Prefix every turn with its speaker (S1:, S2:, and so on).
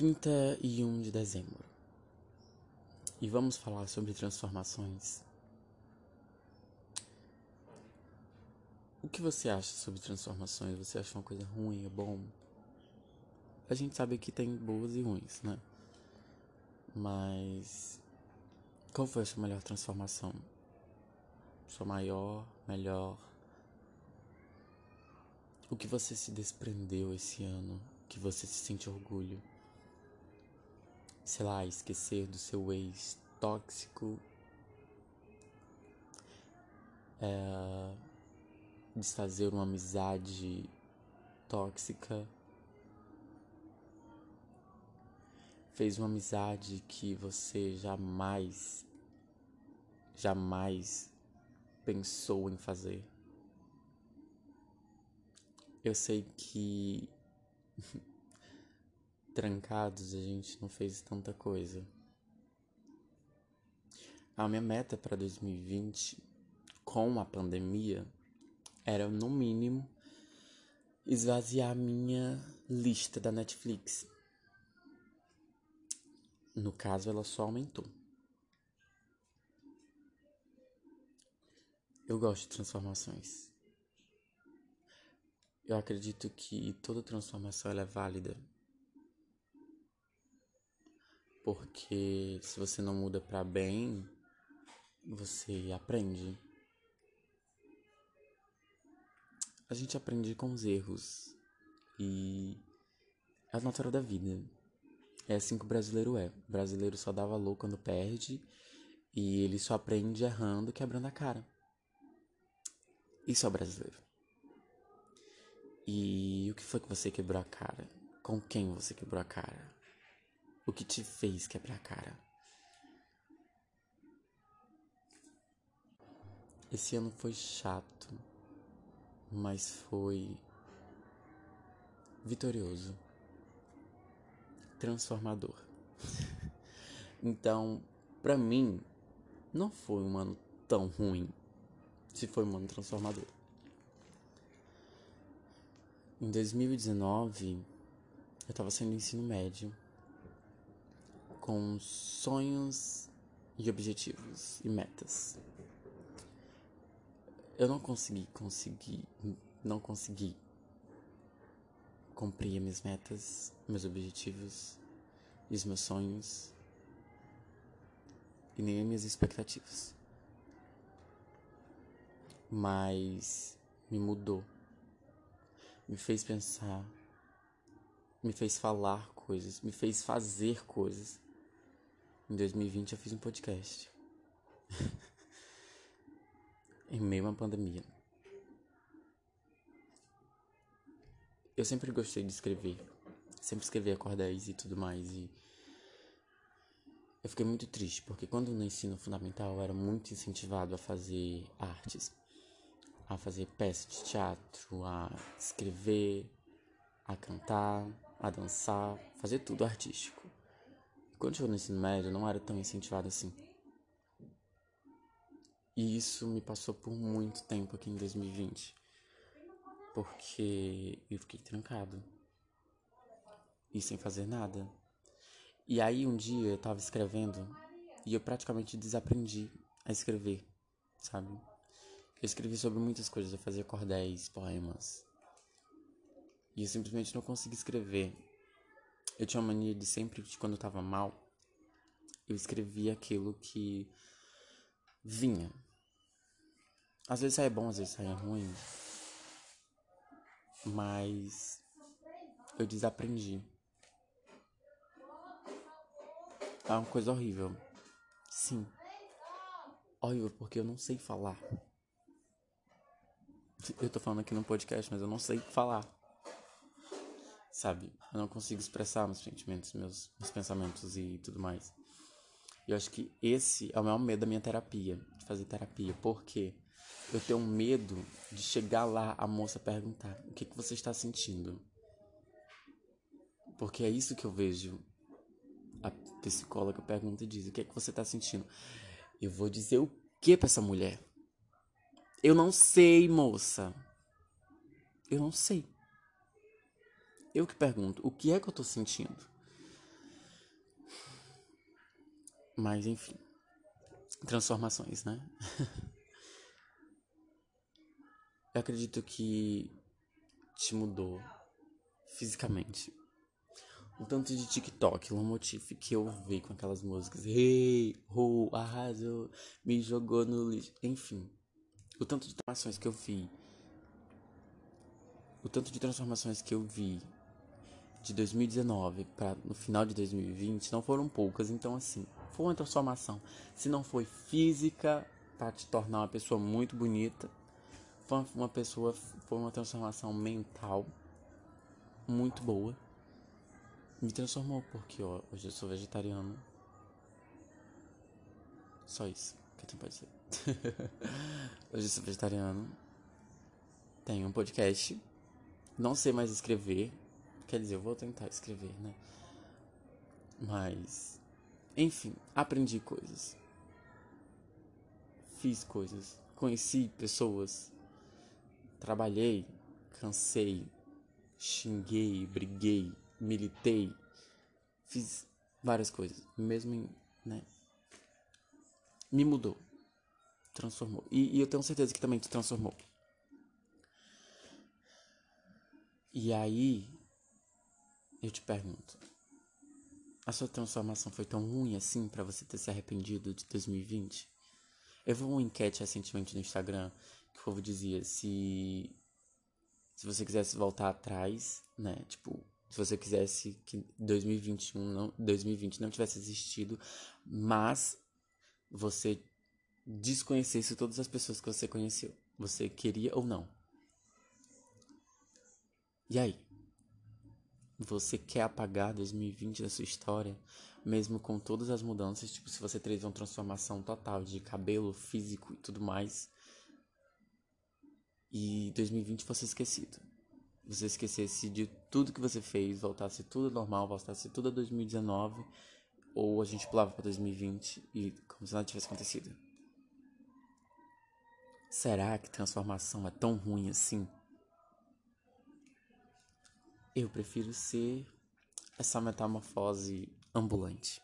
S1: 31 de dezembro. E vamos falar sobre transformações. O que você acha sobre transformações? Você acha uma coisa ruim ou bom? A gente sabe que tem boas e ruins, né? Mas qual foi a sua melhor transformação? Sua maior, melhor? O que você se desprendeu esse ano? Que você se sente orgulho? Sei lá, esquecer do seu ex tóxico? É, desfazer uma amizade tóxica? Fez uma amizade que você jamais, jamais pensou em fazer? Eu sei que trancados a gente não fez tanta coisa. A minha meta para 2020, com a pandemia, era no mínimo esvaziar minha lista da Netflix. No caso, ela só aumentou. Eu gosto de transformações. Eu acredito que toda transformação é válida. Porque se você não muda para bem, você aprende. A gente aprende com os erros. E é a natural da vida. É assim que o brasileiro é. O brasileiro só dá valor quando perde. E ele só aprende errando, quebrando a cara. Isso é o brasileiro. E o que foi que você quebrou a cara? Com quem você quebrou a cara? O que te fez quebrar a cara? Esse ano foi chato, mas foi vitorioso, transformador. então, para mim, não foi um ano tão ruim, se foi um ano transformador. Em 2019, eu estava saindo do ensino médio com sonhos e objetivos e metas. Eu não consegui, consegui, não consegui cumprir minhas metas, meus objetivos e os meus sonhos e nem as minhas expectativas. Mas me mudou me fez pensar, me fez falar coisas, me fez fazer coisas. Em 2020 eu fiz um podcast. em meio a uma pandemia. Eu sempre gostei de escrever. Sempre escrevi acordéis e tudo mais. E eu fiquei muito triste, porque quando no ensino fundamental eu era muito incentivado a fazer artes a fazer peças de teatro, a escrever, a cantar, a dançar, fazer tudo artístico. Quando chegou no ensino médio, não era tão incentivado assim. E isso me passou por muito tempo aqui em 2020. Porque eu fiquei trancado. E sem fazer nada. E aí um dia eu tava escrevendo e eu praticamente desaprendi a escrever, sabe? Eu escrevi sobre muitas coisas, eu fazia cordéis, poemas. E eu simplesmente não conseguia escrever. Eu tinha uma mania de sempre, quando eu tava mal, eu escrevia aquilo que vinha. Às vezes saia bom, às vezes saia ruim. Mas eu desaprendi. É uma coisa horrível. Sim. Horrível porque eu não sei falar. Eu tô falando aqui no podcast, mas eu não sei falar. Sabe? Eu não consigo expressar meus sentimentos, meus, meus pensamentos e tudo mais. Eu acho que esse é o maior medo da minha terapia, de fazer terapia. Porque eu tenho medo de chegar lá, a moça perguntar: o que, que você está sentindo? Porque é isso que eu vejo. A psicóloga pergunta e diz: o que é que você está sentindo? Eu vou dizer o que pra essa mulher? Eu não sei, moça. Eu não sei. Eu que pergunto, o que é que eu tô sentindo? Mas enfim. Transformações, né? eu acredito que te mudou fisicamente. O tanto de TikTok, Lomotif que eu vi com aquelas músicas. Hey, ho, arrasou, me jogou no lixo. Enfim. O tanto de transformações que eu vi. O tanto de transformações que eu vi de 2019 para no final de 2020 não foram poucas, então assim, foi uma transformação. Se não foi física para te tornar uma pessoa muito bonita, foi uma pessoa, foi uma transformação mental muito boa. Me transformou porque ó, hoje eu sou vegetariano. Só isso que eu tenho pra dizer. hoje eu sou vegetariano. Tenho um podcast. Não sei mais escrever. Quer dizer, eu vou tentar escrever, né? Mas. Enfim, aprendi coisas. Fiz coisas. Conheci pessoas. Trabalhei. Cansei. Xinguei. Briguei militei, fiz várias coisas, mesmo em, né? Me mudou, transformou. E, e eu tenho certeza que também te transformou. E aí, eu te pergunto: a sua transformação foi tão ruim assim para você ter se arrependido de 2020? Eu vi uma enquete recentemente no Instagram que o povo dizia se se você quisesse voltar atrás, né, tipo, se você quisesse que 2021 não, 2020 não tivesse existido, mas você desconhecesse todas as pessoas que você conheceu. Você queria ou não? E aí? Você quer apagar 2020 da sua história, mesmo com todas as mudanças? Tipo, se você teve uma transformação total de cabelo, físico e tudo mais, e 2020 fosse esquecido você esquecesse de tudo que você fez, voltasse tudo normal, voltasse tudo a 2019, ou a gente pulava para 2020 e como se nada tivesse acontecido. Será que transformação é tão ruim assim? Eu prefiro ser essa metamorfose ambulante.